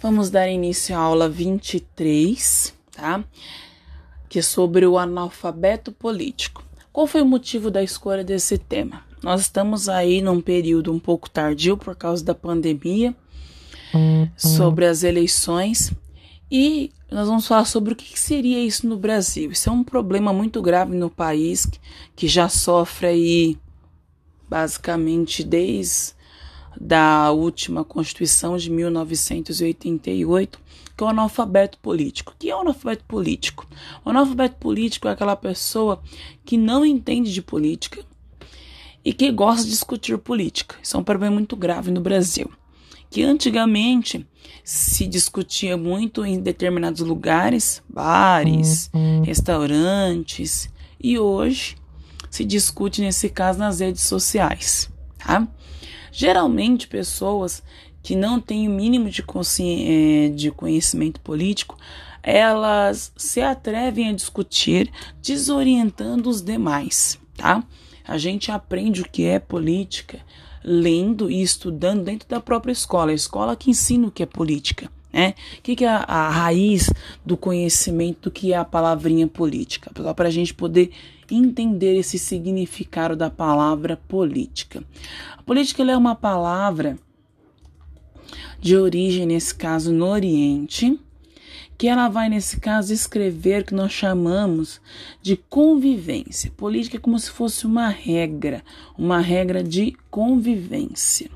Vamos dar início à aula 23, tá? Que é sobre o analfabeto político. Qual foi o motivo da escolha desse tema? Nós estamos aí num período um pouco tardio por causa da pandemia, sobre as eleições, e nós vamos falar sobre o que seria isso no Brasil. Isso é um problema muito grave no país que já sofre aí basicamente desde da última Constituição de 1988, que é o analfabeto político. O que é o analfabeto político? O analfabeto político é aquela pessoa que não entende de política e que gosta de discutir política. Isso é um problema muito grave no Brasil. Que antigamente se discutia muito em determinados lugares, bares, uhum. restaurantes, e hoje se discute nesse caso nas redes sociais, tá? Geralmente, pessoas que não têm o mínimo de, é, de conhecimento político, elas se atrevem a discutir desorientando os demais, tá? A gente aprende o que é política lendo e estudando dentro da própria escola, a escola que ensina o que é política. Né? O que, que é a, a raiz do conhecimento do que é a palavrinha política? Para a gente poder entender esse significado da palavra política. A política é uma palavra de origem, nesse caso, no Oriente, que ela vai, nesse caso, escrever o que nós chamamos de convivência. Política é como se fosse uma regra, uma regra de convivência.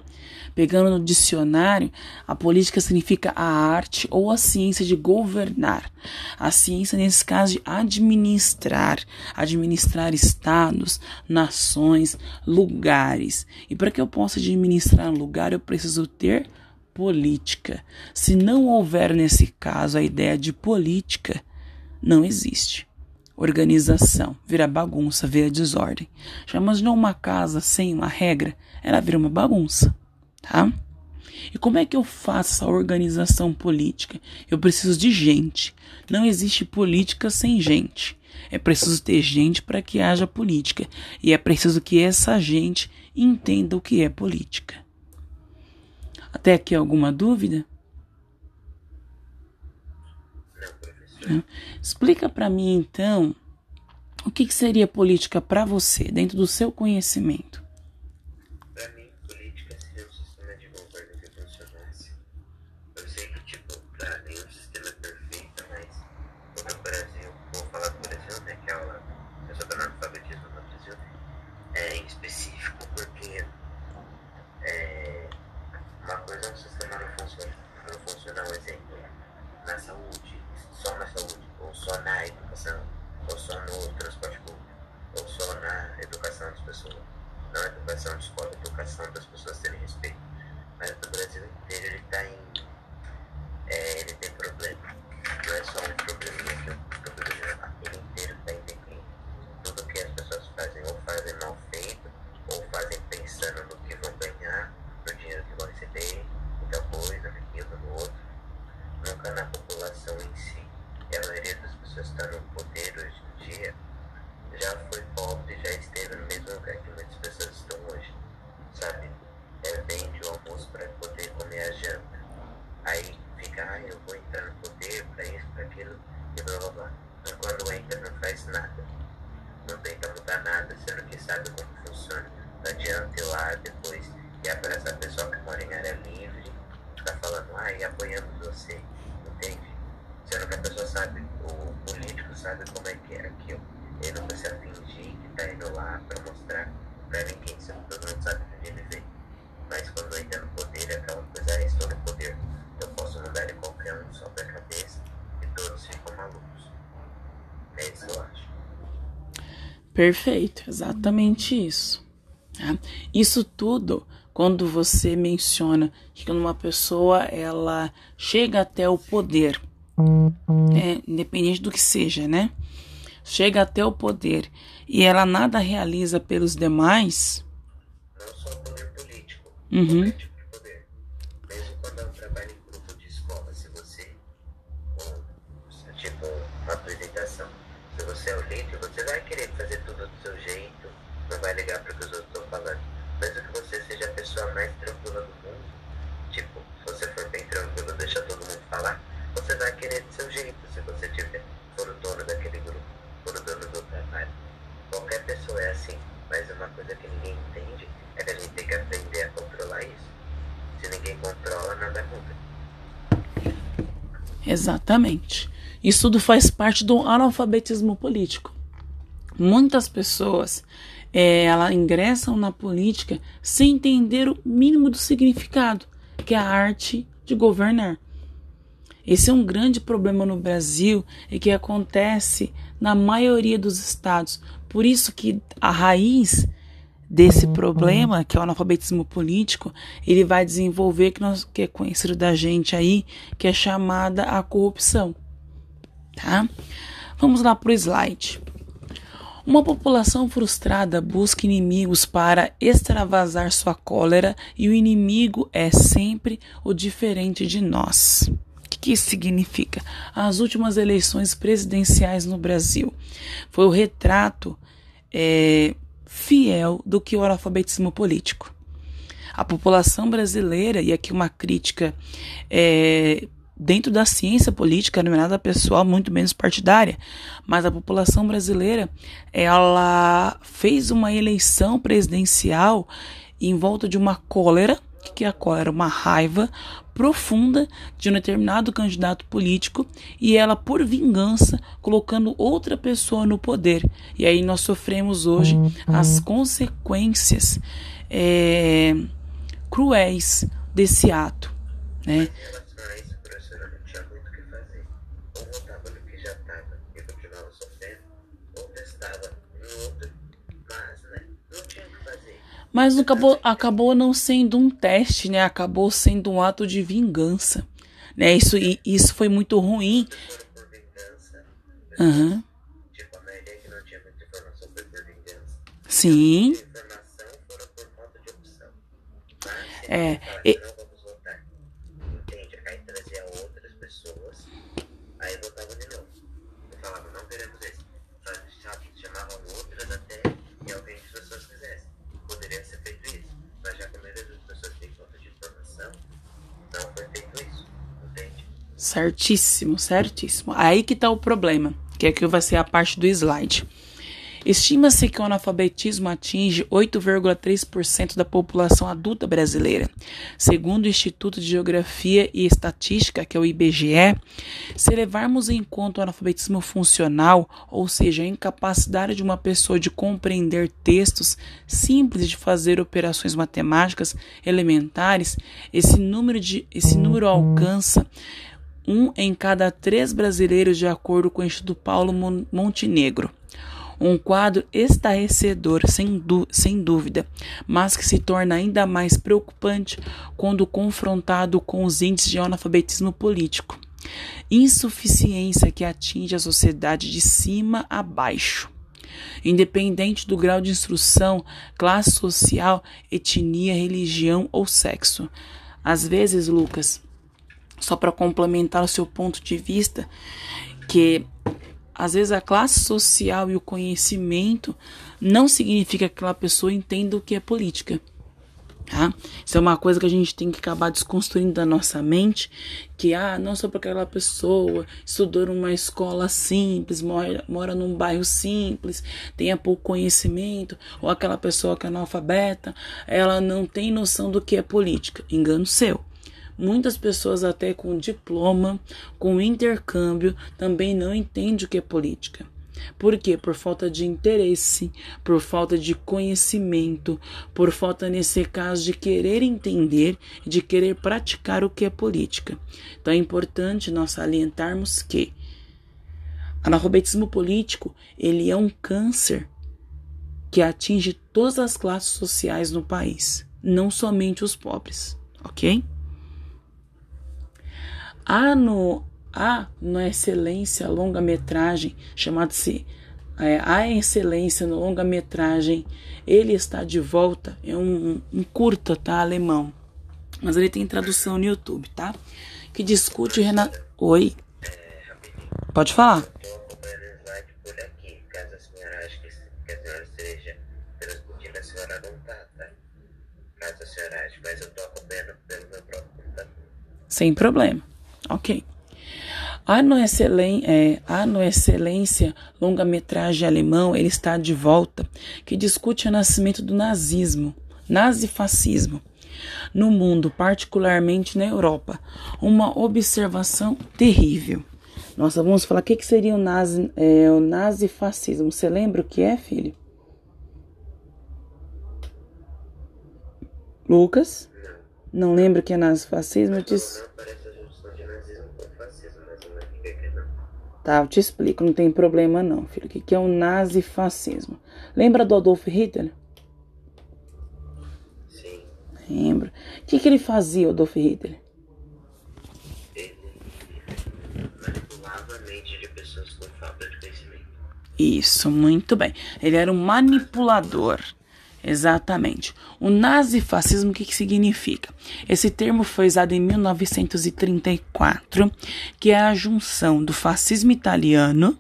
Pegando no dicionário, a política significa a arte ou a ciência de governar. A ciência, nesse caso, de administrar, administrar estados, nações, lugares. E para que eu possa administrar um lugar, eu preciso ter política. Se não houver, nesse caso, a ideia de política, não existe organização, vira bagunça, vira desordem. Chamamos de uma casa sem uma regra, ela vira uma bagunça tá? E como é que eu faço essa organização política? Eu preciso de gente. Não existe política sem gente. É preciso ter gente para que haja política. E é preciso que essa gente entenda o que é política. Até aqui alguma dúvida? Explica para mim então o que seria política para você, dentro do seu conhecimento. Perfeito, exatamente isso. Tá? Isso tudo quando você menciona que quando uma pessoa ela chega até o poder, é, independente do que seja, né? Chega até o poder e ela nada realiza pelos demais. Não só o poder político, uhum. mais tranquila do mundo, tipo, se você for bem tranquilo, deixa todo mundo escola, nada contra. Exatamente. Isso tudo faz parte do analfabetismo político. Muitas pessoas é, ela ingressam na política sem entender o mínimo do significado, que é a arte de governar. Esse é um grande problema no Brasil e que acontece na maioria dos estados. Por isso que a raiz desse problema, que é o analfabetismo político, ele vai desenvolver que, nós, que é conhecido da gente aí, que é chamada a corrupção. Tá? Vamos lá para o slide. Uma população frustrada busca inimigos para extravasar sua cólera e o inimigo é sempre o diferente de nós. O que, que isso significa? As últimas eleições presidenciais no Brasil foi o retrato é, fiel do que o analfabetismo político. A população brasileira, e aqui uma crítica é, dentro da ciência política, não é nada pessoal, muito menos partidária, mas a população brasileira, ela fez uma eleição presidencial em volta de uma cólera, que é a cólera, uma raiva profunda de um determinado candidato político e ela por vingança colocando outra pessoa no poder. E aí nós sofremos hoje uhum. as consequências é, cruéis desse ato, né? Mas acabou, acabou não sendo um teste, né? Acabou sendo um ato de vingança. Né? Isso, isso foi muito ruim. Uhum. Tipo, a maioria que não tinha muita informação foi por vingança. Sim. Informação foram por falta de opção. Mas, é. E... Certíssimo, certíssimo. Aí que está o problema, que aqui vai ser a parte do slide. Estima-se que o analfabetismo atinge 8,3% da população adulta brasileira. Segundo o Instituto de Geografia e Estatística, que é o IBGE, se levarmos em conta o analfabetismo funcional, ou seja, a incapacidade de uma pessoa de compreender textos simples de fazer operações matemáticas elementares, esse número, de, esse número alcança um em cada três brasileiros, de acordo com o Instituto Paulo Montenegro. Um quadro estarrecedor, sem, sem dúvida, mas que se torna ainda mais preocupante quando confrontado com os índices de analfabetismo político. Insuficiência que atinge a sociedade de cima a baixo. Independente do grau de instrução, classe social, etnia, religião ou sexo. Às vezes, Lucas, só para complementar o seu ponto de vista, que às vezes a classe social e o conhecimento não significa que aquela pessoa entenda o que é política. Tá? Isso é uma coisa que a gente tem que acabar desconstruindo da nossa mente, que ah, não só porque aquela pessoa estudou numa escola simples, mora, mora num bairro simples, tenha pouco conhecimento, ou aquela pessoa que é analfabeta, ela não tem noção do que é política. Engano seu. Muitas pessoas, até com diploma, com intercâmbio, também não entendem o que é política. Por quê? Por falta de interesse, por falta de conhecimento, por falta, nesse caso, de querer entender, de querer praticar o que é política. Então é importante nós salientarmos que analfabetismo político ele é um câncer que atinge todas as classes sociais no país, não somente os pobres, ok? Há no, há na excelência longa-metragem, chamado-se é, A Excelência no longa-metragem, ele está de volta, é um, um curta, tá, alemão, mas ele tem tradução no YouTube, tá? Que discute Renato... Oi? Pode falar. Sem problema. Ok. A no, Excelen, é, a no Excelência, longa-metragem alemão, ele está de volta, que discute o nascimento do nazismo, nazifascismo. no mundo, particularmente na Europa. Uma observação terrível. Nossa, vamos falar o que, que seria o, nazi, é, o nazifascismo. Você lembra o que é, filho? Lucas? Não lembra o que é nazifascismo? Eu disse... Tá, eu te explico, não tem problema não, filho. O que é o nazifascismo? Lembra do Adolf Hitler? Sim. Lembro. O que, que ele fazia, Adolf Hitler? Ele manipulava a mente de pessoas com falta de conhecimento. Isso, muito bem. Ele era um manipulador. Exatamente. O nazifascismo, o que, que significa? Esse termo foi usado em 1934, que é a junção do fascismo italiano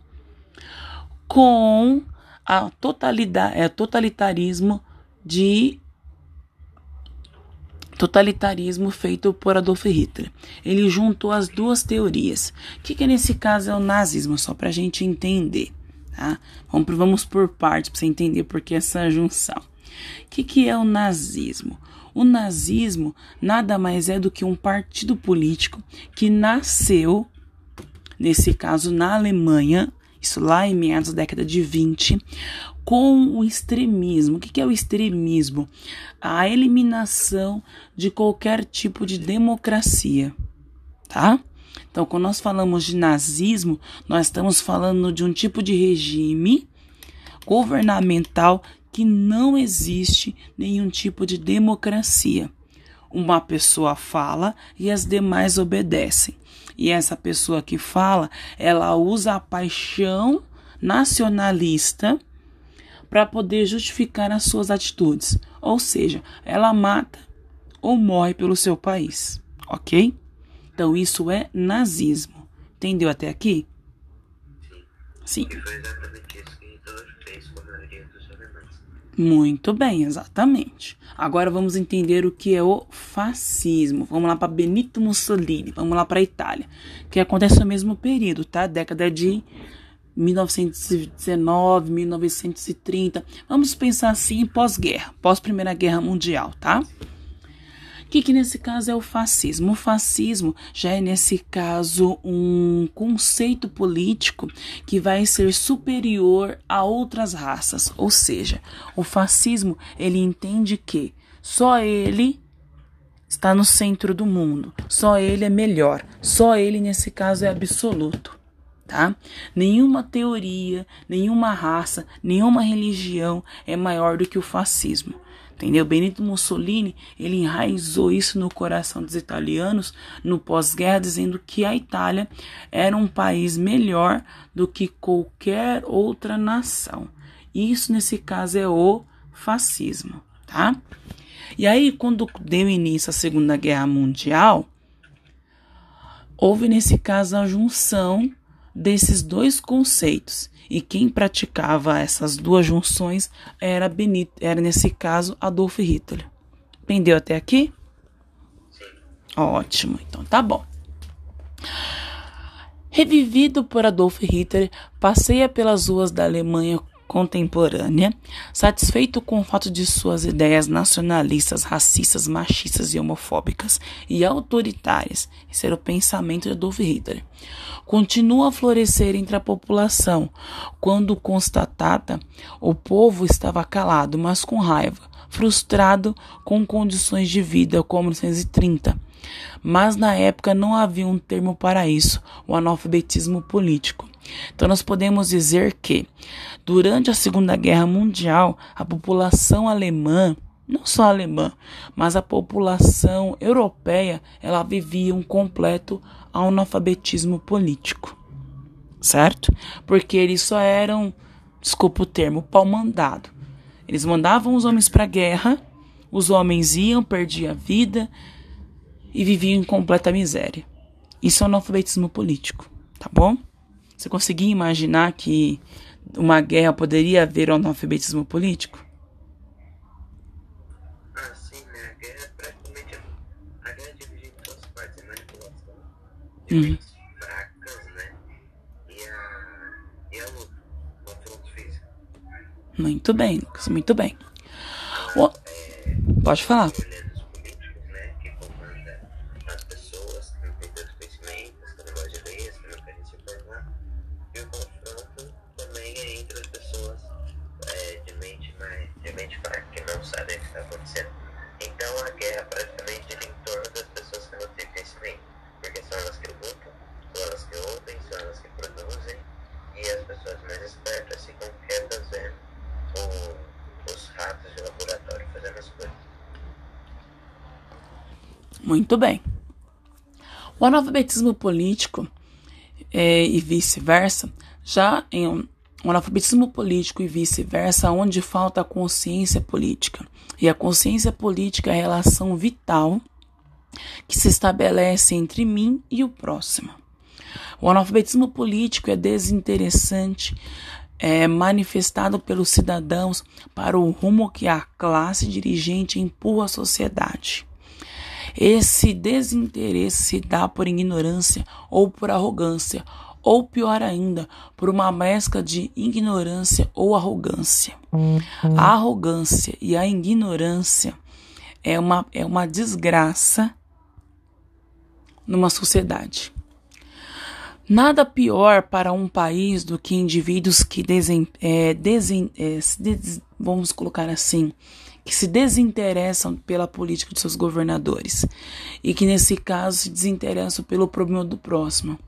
com a totalidade, é, totalitarismo de totalitarismo feito por Adolf Hitler. Ele juntou as duas teorias. O que, que nesse caso é o nazismo? Só para a gente entender. Tá? Vamos, vamos por partes para você entender por que essa junção. O que, que é o nazismo? O nazismo nada mais é do que um partido político que nasceu, nesse caso na Alemanha, isso lá em meados da década de 20, com o extremismo. O que é o extremismo? A eliminação de qualquer tipo de democracia, tá? Então, quando nós falamos de nazismo, nós estamos falando de um tipo de regime governamental que não existe nenhum tipo de democracia. Uma pessoa fala e as demais obedecem. E essa pessoa que fala, ela usa a paixão nacionalista para poder justificar as suas atitudes. Ou seja, ela mata ou morre pelo seu país, ok? Então isso é nazismo. Entendeu até aqui? Sim. E foi exatamente isso que Hitler fez com a maioria dos alemães. Muito bem, exatamente. Agora vamos entender o que é o fascismo. Vamos lá para Benito Mussolini, vamos lá para a Itália, que acontece no mesmo período, tá? Década de 1919, 1930. Vamos pensar assim pós-guerra, pós-Primeira Guerra Mundial, tá? Que, que nesse caso é o fascismo? O fascismo já é, nesse caso, um conceito político que vai ser superior a outras raças. Ou seja, o fascismo ele entende que só ele está no centro do mundo, só ele é melhor, só ele, nesse caso, é absoluto. Tá? Nenhuma teoria, nenhuma raça, nenhuma religião é maior do que o fascismo. Entendeu? Benito Mussolini, ele enraizou isso no coração dos italianos no pós-guerra, dizendo que a Itália era um país melhor do que qualquer outra nação. Isso, nesse caso, é o fascismo, tá? E aí, quando deu início à Segunda Guerra Mundial, houve, nesse caso, a junção desses dois conceitos. E quem praticava essas duas junções era Benito, era nesse caso Adolf Hitler. Entendeu até aqui? Ótimo, então tá bom. Revivido por Adolf Hitler, passeia pelas ruas da Alemanha contemporânea, satisfeito com o fato de suas ideias nacionalistas, racistas, machistas e homofóbicas e autoritárias, era o pensamento de Adolf Hitler, continua a florescer entre a população. Quando constatada, o povo estava calado, mas com raiva, frustrado com condições de vida como 1930. Mas na época não havia um termo para isso, o analfabetismo político. Então, nós podemos dizer que, durante a Segunda Guerra Mundial, a população alemã, não só alemã, mas a população europeia, ela vivia um completo analfabetismo político, certo? Porque eles só eram, desculpa o termo, pau mandado. Eles mandavam os homens para a guerra, os homens iam, perdiam a vida e viviam em completa miséria. Isso é analfabetismo político, tá bom? Você conseguia imaginar que uma guerra poderia haver um analfabetismo político? Ah, sim, né? A guerra é praticamente. A guerra é dividida em duas partes: a manipulação de Uhum. mentes fracas, né? E a. E a luta, o confronto físico. Muito bem, Lucas, muito bem. O- Pode falar. Mulheres políticos, pessoas que não têm tanto conhecimento, que não gostam de ler, que não querem se informar. E o confronto também é entre as pessoas é, de mente mais, de mente fraca, que não sabem o que está acontecendo. Então a guerra praticamente gira em torno das pessoas que não têm conhecimento, porque são elas que lutam, são elas que ouvem, são elas que produzem, e as pessoas mais espertas os ratos de laboratório fazendo as coisas. Muito bem. O analfabetismo político é, e vice-versa, já em um, o analfabetismo político e vice-versa, onde falta a consciência política. E a consciência política é a relação vital que se estabelece entre mim e o próximo. O analfabetismo político é desinteressante, é manifestado pelos cidadãos para o rumo que a classe dirigente empurra à sociedade. Esse desinteresse se dá por ignorância ou por arrogância, ou pior ainda, por uma mescla de ignorância ou arrogância. A arrogância e a ignorância é uma, é uma desgraça numa sociedade. Nada pior para um país do que indivíduos que desen, é, desen, é, des, vamos colocar assim, que se desinteressam pela política de seus governadores e que, nesse caso, se desinteressam pelo problema do próximo.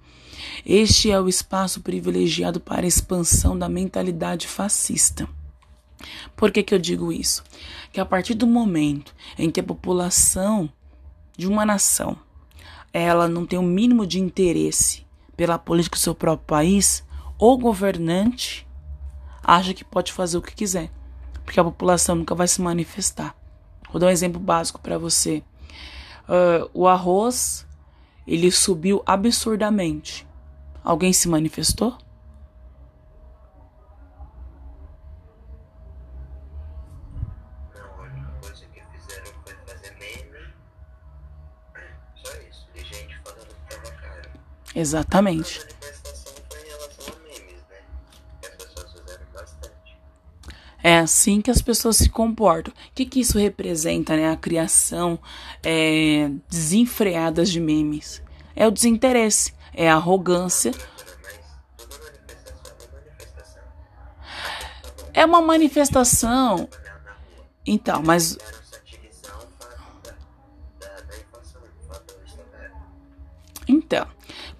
Este é o espaço privilegiado para a expansão da mentalidade fascista. Por que, que eu digo isso? Que a partir do momento em que a população de uma nação ela não tem o mínimo de interesse pela política do seu próprio país, o governante acha que pode fazer o que quiser porque a população nunca vai se manifestar. Vou dar um exemplo básico para você. Uh, o arroz ele subiu absurdamente. Alguém se manifestou? Bastante. É assim que as pessoas se comportam. O que, que isso representa, né? A criação é, desenfreada de memes. É o desinteresse, é a arrogância. É uma manifestação. Então, mas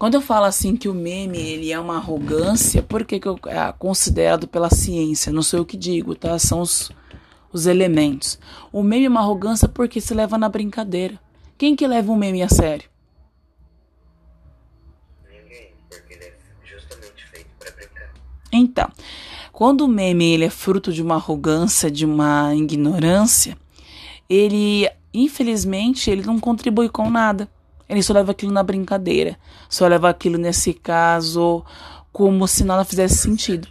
quando eu falo assim que o meme ele é uma arrogância, por que, que eu, é considerado pela ciência? Não sei o que digo, tá? São os, os elementos. O meme é uma arrogância porque se leva na brincadeira. Quem que leva um meme a sério? Ninguém, porque ele é justamente feito para brincar. Então, quando o meme ele é fruto de uma arrogância, de uma ignorância, ele, infelizmente, ele não contribui com nada. Ele só leva aquilo na brincadeira. Só leva aquilo, nesse caso, como se nada fizesse sentido.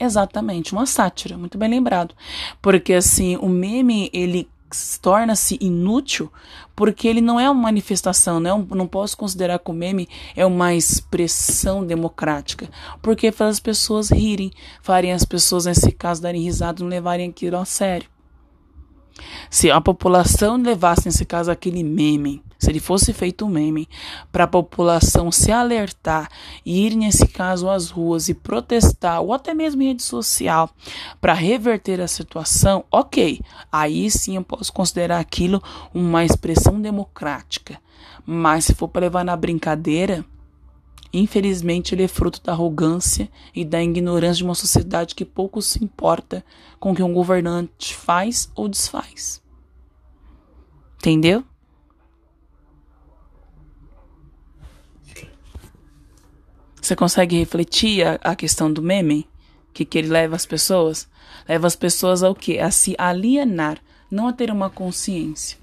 Exatamente, uma sátira, muito bem lembrado. Porque assim, o meme, ele torna-se inútil porque ele não é uma manifestação, não, é um, não posso considerar que o meme é uma expressão democrática, porque faz as pessoas rirem, farem as pessoas, nesse caso, darem risada, não levarem aquilo a sério. Se a população levasse, nesse caso, aquele meme, se ele fosse feito um meme, para a população se alertar e ir, nesse caso, às ruas e protestar, ou até mesmo em rede social, para reverter a situação, ok. Aí sim eu posso considerar aquilo uma expressão democrática. Mas se for para levar na brincadeira, Infelizmente, ele é fruto da arrogância e da ignorância de uma sociedade que pouco se importa com o que um governante faz ou desfaz. Entendeu? Você consegue refletir a, a questão do meme? Que, que ele leva as pessoas? Leva as pessoas ao quê? A se alienar, não a ter uma consciência.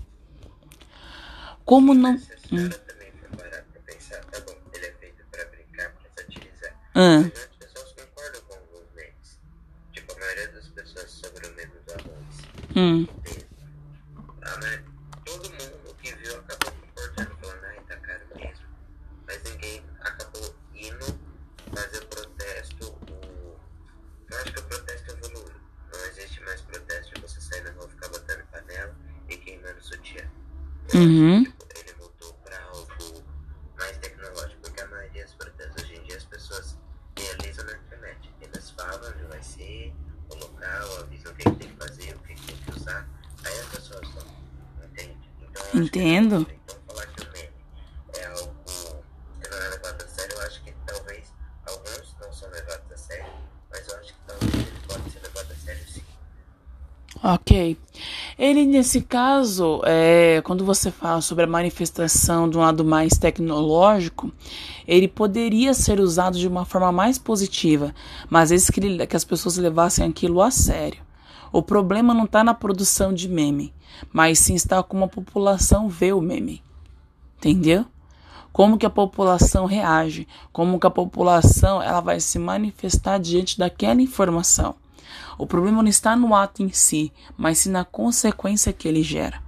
Como não. Se a senhora Mm-hmm. Nesse caso, é, quando você fala sobre a manifestação de um lado mais tecnológico, ele poderia ser usado de uma forma mais positiva, mas esse que, que as pessoas levassem aquilo a sério. O problema não está na produção de meme, mas sim está como a população vê o meme. Entendeu? Como que a população reage, como que a população ela vai se manifestar diante daquela informação. O problema não está no ato em si, mas sim na consequência que ele gera.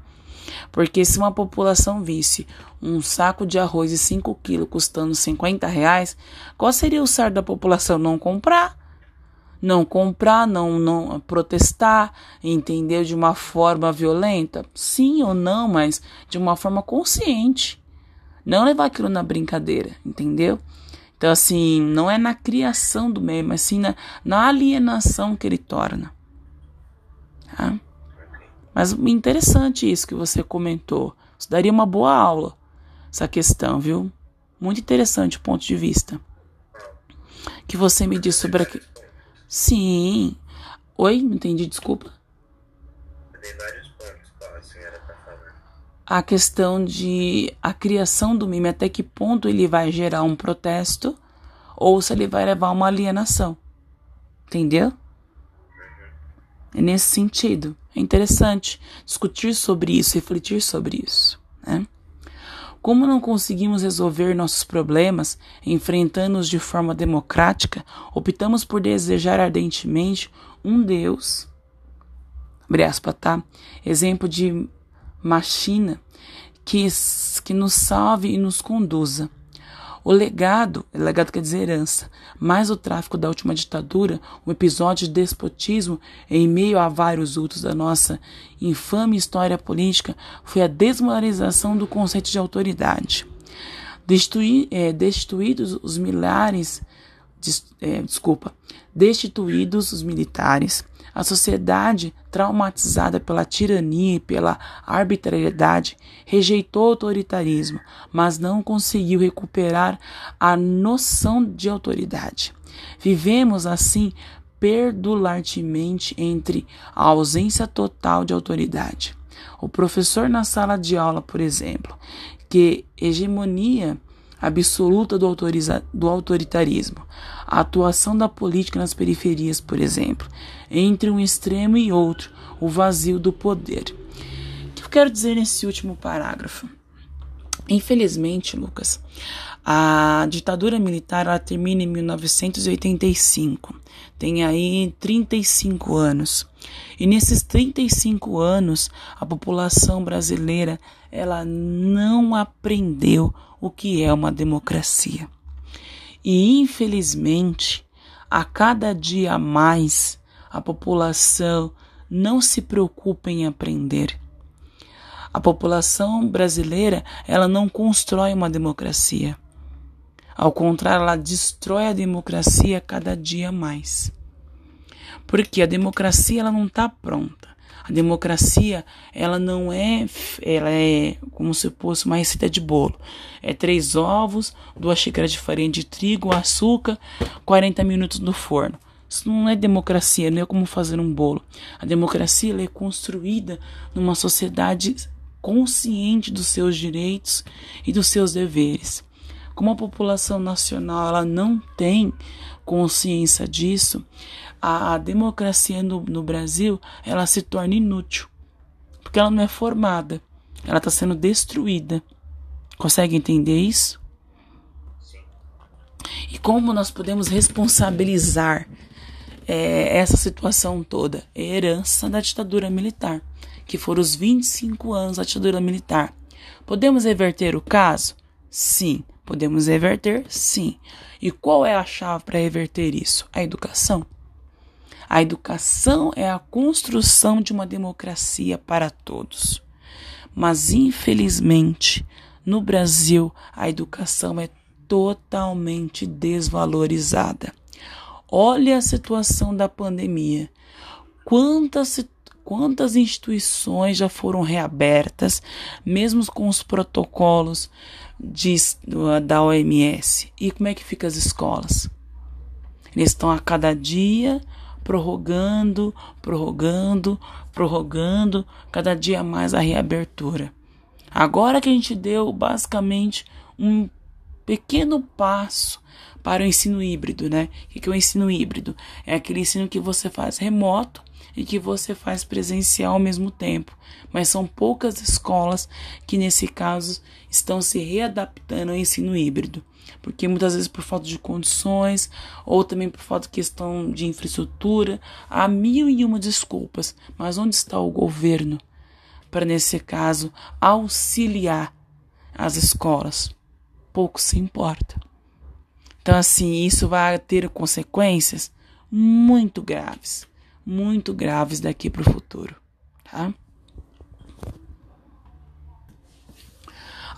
Porque se uma população visse um saco de arroz de 5 quilos custando 50 reais, qual seria o certo da população? Não comprar. Não comprar, não, não protestar, entendeu? De uma forma violenta? Sim ou não, mas de uma forma consciente. Não levar aquilo na brincadeira, entendeu? Então, assim, não é na criação do meme, mas sim na, na alienação que ele torna. Tá? Mas interessante isso que você comentou. Isso daria uma boa aula, essa questão, viu? Muito interessante o ponto de vista. Que você me disse sobre aqui. Sim. Oi, não entendi, desculpa. Tem vários pontos qual a senhora está falando. A questão de a criação do meme, até que ponto ele vai gerar um protesto ou se ele vai levar uma alienação. Entendeu? É nesse sentido. É interessante discutir sobre isso, refletir sobre isso. Né? Como não conseguimos resolver nossos problemas enfrentando-os de forma democrática, optamos por desejar ardentemente um Deus, aspas, tá? Exemplo de machina que, que nos salve e nos conduza. O legado, legado quer dizer herança, mais o tráfico da última ditadura, um episódio de despotismo em meio a vários outros da nossa infame história política, foi a desmoralização do conceito de autoridade. Destituí, é, destituídos os milhares, des, é, desculpa, destituídos os militares, a sociedade, traumatizada pela tirania e pela arbitrariedade, rejeitou o autoritarismo, mas não conseguiu recuperar a noção de autoridade. Vivemos assim perdularmente entre a ausência total de autoridade. O professor na sala de aula, por exemplo, que hegemonia absoluta do, do autoritarismo, a atuação da política nas periferias, por exemplo, entre um extremo e outro, o vazio do poder. O que eu quero dizer nesse último parágrafo? Infelizmente, Lucas, a ditadura militar termina em 1985. Tem aí 35 anos. E nesses 35 anos, a população brasileira ela não aprendeu o que é uma democracia. E infelizmente, a cada dia mais, a população não se preocupa em aprender. A população brasileira, ela não constrói uma democracia. Ao contrário, ela destrói a democracia cada dia mais. Porque a democracia ela não está pronta. A democracia, ela não é, ela é como se fosse uma receita de bolo. É três ovos, duas xícaras de farinha de trigo, açúcar, 40 minutos no forno. Isso não é democracia, não é como fazer um bolo. A democracia é construída numa sociedade consciente dos seus direitos e dos seus deveres. Como a população nacional ela não tem consciência disso, a, democracia no, no Brasil ela se torna inútil, porque ela não é formada, ela está sendo destruída. Consegue entender isso? E como nós podemos responsabilizar é, essa situação toda? Herança da ditadura militar, que foram os 25 anos da ditadura militar. Podemos reverter o caso? Sim. Podemos reverter? Sim. E qual é a chave para reverter isso? A educação. A educação é a construção de uma democracia para todos. Mas, infelizmente, no Brasil, a educação é totalmente desvalorizada. Olha a situação da pandemia. Quantas, quantas instituições já foram reabertas, mesmo com os protocolos de, da OMS. E como é que fica as escolas? Eles estão a cada dia prorrogando, prorrogando, prorrogando, cada dia mais a reabertura. Agora que a gente deu basicamente um pequeno passo para o ensino híbrido, né? O que é o ensino híbrido? É aquele ensino que você faz remoto e que você faz presencial ao mesmo tempo. Mas são poucas escolas que, nesse caso, estão se readaptando ao ensino híbrido. Porque muitas vezes por falta de condições, ou também por falta de questão de infraestrutura, há mil e uma desculpas. Mas onde está o governo para, nesse caso, auxiliar as escolas? Pouco se importa. Então, assim, isso vai ter consequências muito graves muito graves daqui para o futuro, tá?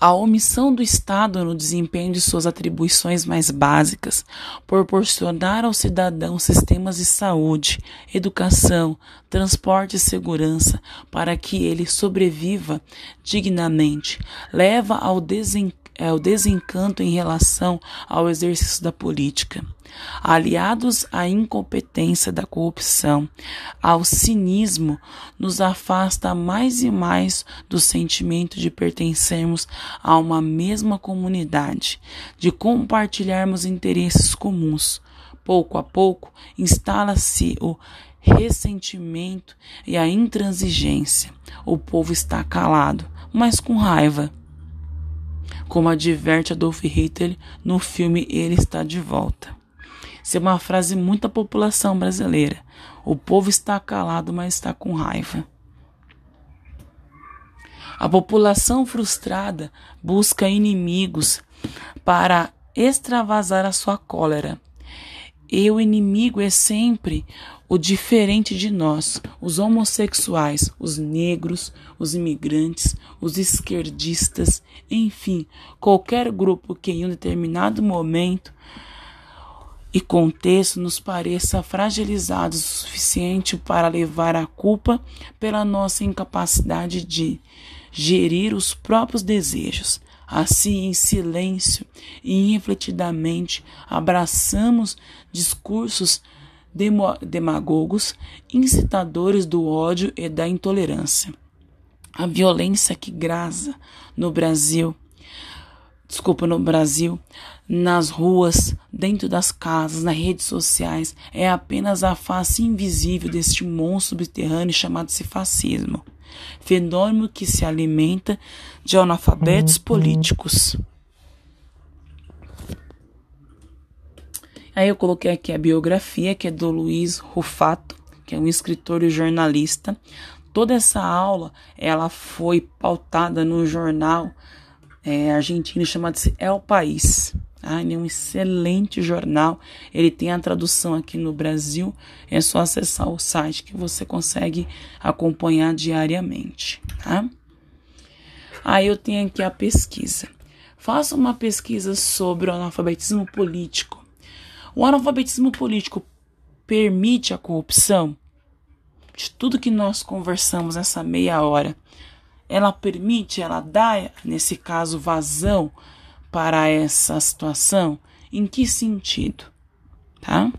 A omissão do Estado no desempenho de suas atribuições mais básicas, proporcionar ao cidadão sistemas de saúde, educação, transporte e segurança para que ele sobreviva dignamente, leva ao desencanto é o desencanto em relação ao exercício da política. Aliados à incompetência da corrupção, ao cinismo, nos afasta mais e mais do sentimento de pertencermos a uma mesma comunidade, de compartilharmos interesses comuns. Pouco a pouco, instala-se o ressentimento e a intransigência. O povo está calado, mas com raiva como adverte Adolf Hitler no filme Ele Está de Volta. Isso é uma frase muito da população brasileira. O povo está calado, mas está com raiva. A população frustrada busca inimigos para extravasar a sua cólera. E o inimigo é sempre o diferente de nós, os homossexuais, os negros, os imigrantes, os esquerdistas, enfim, qualquer grupo que em um determinado momento e contexto nos pareça fragilizados o suficiente para levar a culpa pela nossa incapacidade de gerir os próprios desejos. Assim, em silêncio e irrefletidamente, abraçamos discursos demagogos, incitadores do ódio e da intolerância. A violência que grasa no Brasil, desculpa, no Brasil, nas ruas, dentro das casas, nas redes sociais, é apenas a face invisível deste monstro subterrâneo chamado-se fascismo. Fenômeno que se alimenta de analfabetos políticos. Aí eu coloquei aqui a biografia, que é do Luiz Rufato, que é um escritor e jornalista. Toda essa aula, ela foi pautada no jornal é, argentino chamado o País. Ah, ele é um excelente jornal. Ele tem a tradução aqui no Brasil. É só acessar o site que você consegue acompanhar diariamente. Tá? Aí eu tenho aqui a pesquisa. Faça uma pesquisa sobre o analfabetismo político o analfabetismo político permite a corrupção? De tudo que nós conversamos nessa meia hora, ela permite, ela dá, nesse caso, vazão para essa situação? Em que sentido? Tá?